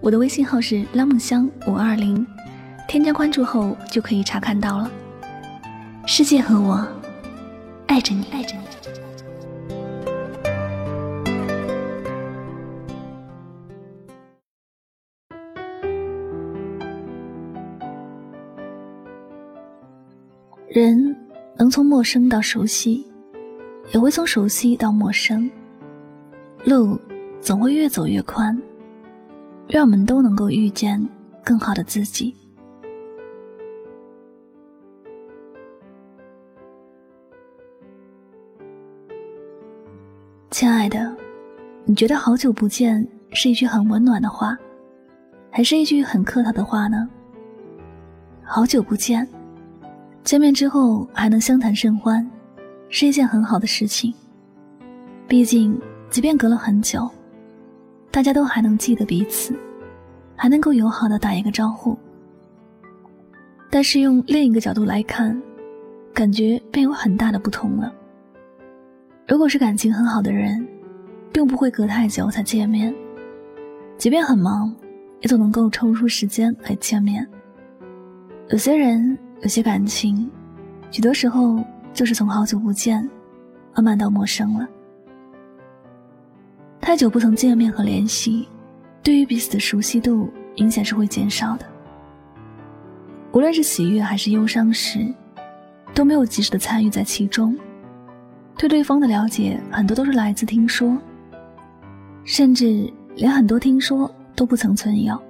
我的微信号是拉梦香五二零，添加关注后就可以查看到了。世界和我爱着你，爱着你。人能从陌生到熟悉，也会从熟悉到陌生，路总会越走越宽。让我们都能够遇见更好的自己。亲爱的，你觉得“好久不见”是一句很温暖的话，还是一句很客套的话呢？好久不见，见面之后还能相谈甚欢，是一件很好的事情。毕竟，即便隔了很久。大家都还能记得彼此，还能够友好的打一个招呼。但是用另一个角度来看，感觉便有很大的不同了。如果是感情很好的人，并不会隔太久才见面，即便很忙，也总能够抽出时间来见面。有些人，有些感情，许多时候就是从好久不见，慢慢到陌生了。太久不曾见面和联系，对于彼此的熟悉度明显是会减少的。无论是喜悦还是忧伤时，都没有及时的参与在其中，对对方的了解很多都是来自听说，甚至连很多听说都不曾存有。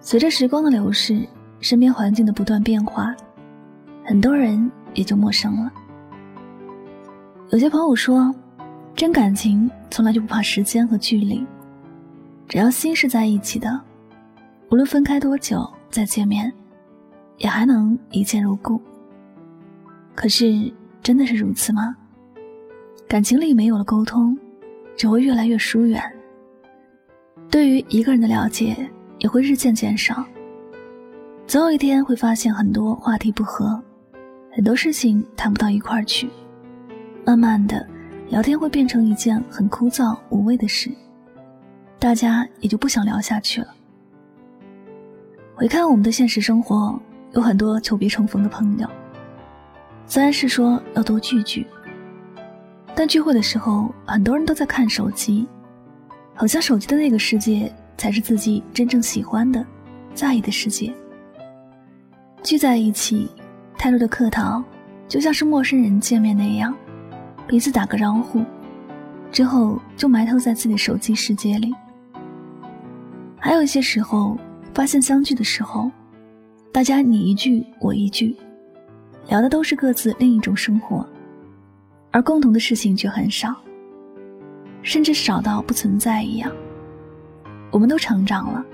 随着时光的流逝，身边环境的不断变化，很多人也就陌生了。有些朋友说。真感情从来就不怕时间和距离，只要心是在一起的，无论分开多久再见面，也还能一见如故。可是真的是如此吗？感情里没有了沟通，只会越来越疏远。对于一个人的了解也会日渐减少，总有一天会发现很多话题不合，很多事情谈不到一块儿去，慢慢的。聊天会变成一件很枯燥无味的事，大家也就不想聊下去了。回看我们的现实生活，有很多久别重逢的朋友，虽然是说要多聚聚，但聚会的时候，很多人都在看手机，好像手机的那个世界才是自己真正喜欢的、在意的世界。聚在一起，太多的客套，就像是陌生人见面那样。彼此打个招呼，之后就埋头在自己的手机世界里。还有一些时候，发现相聚的时候，大家你一句我一句，聊的都是各自另一种生活，而共同的事情却很少，甚至少到不存在一样。我们都成长了，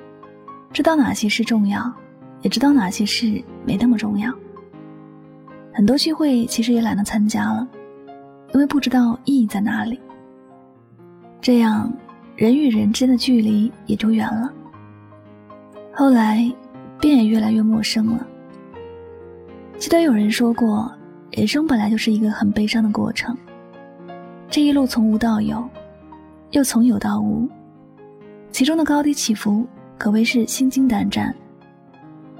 知道哪些事重要，也知道哪些事没那么重要。很多聚会其实也懒得参加了。因为不知道意义在哪里，这样人与人之间的距离也就远了。后来，便也越来越陌生了。记得有人说过，人生本来就是一个很悲伤的过程，这一路从无到有，又从有到无，其中的高低起伏可谓是心惊胆战。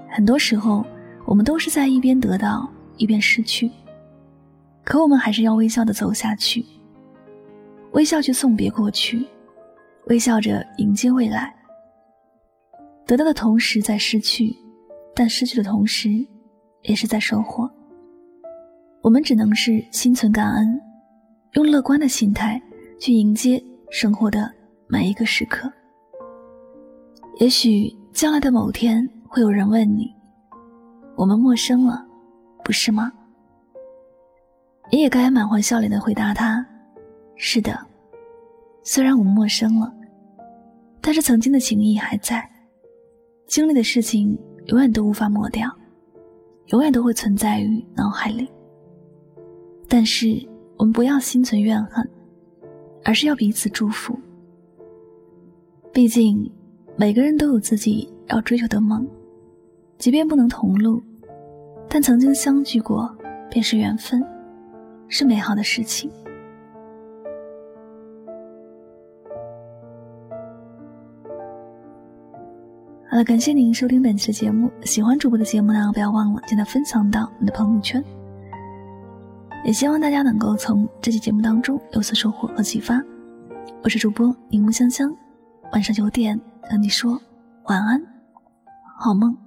很多时候，我们都是在一边得到，一边失去。可我们还是要微笑的走下去，微笑去送别过去，微笑着迎接未来。得到的同时在失去，但失去的同时，也是在收获。我们只能是心存感恩，用乐观的心态去迎接生活的每一个时刻。也许将来的某天，会有人问你：“我们陌生了，不是吗？”你也该满怀笑脸的回答他：“是的，虽然我们陌生了，但是曾经的情谊还在，经历的事情永远都无法抹掉，永远都会存在于脑海里。但是我们不要心存怨恨，而是要彼此祝福。毕竟每个人都有自己要追求的梦，即便不能同路，但曾经相聚过便是缘分，是美好的事情。好了，感谢您收听本期的节目。喜欢主播的节目呢，不要忘了将它分享到你的朋友圈。也希望大家能够从这期节目当中有所收获和启发。我是主播柠檬香香，晚上九点和你说晚安，好梦。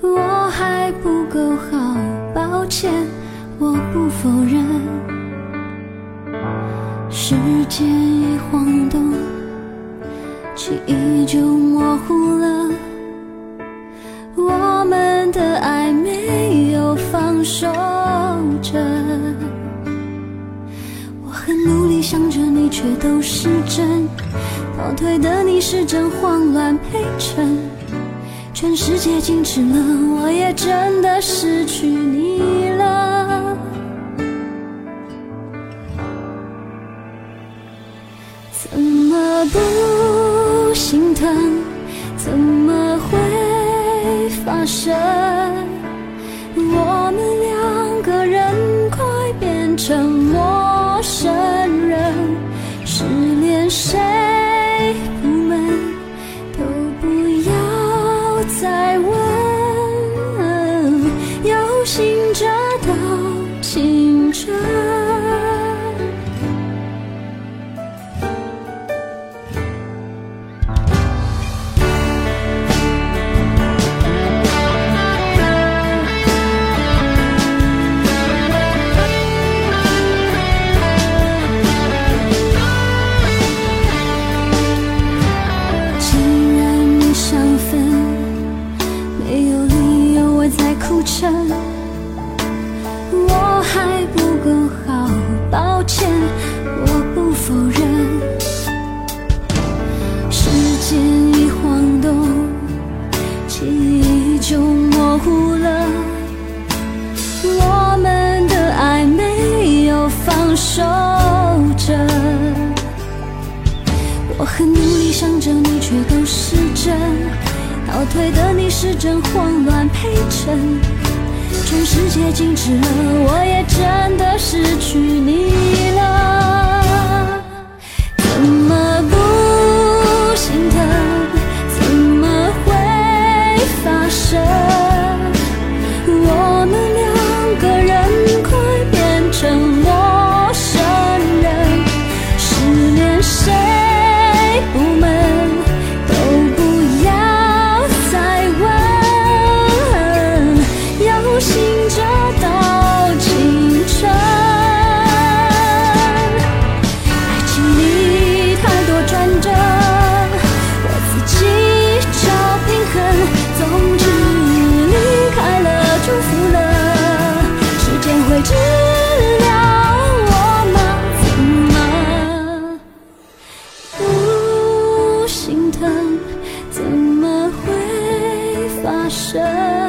我还不够好，抱歉，我不否认。时间一晃动，记忆就模糊了。我们的爱没有放手着。我很努力想着你，却都是真。倒退的你是真，慌乱陪衬。全世界静止了，我也真的失去你了。怎么不心疼？怎么会发生？我们两个人快变成陌要再想着你，却都是真。倒退的你是真，慌乱陪衬。全世界静止了，我也真的失去你了。清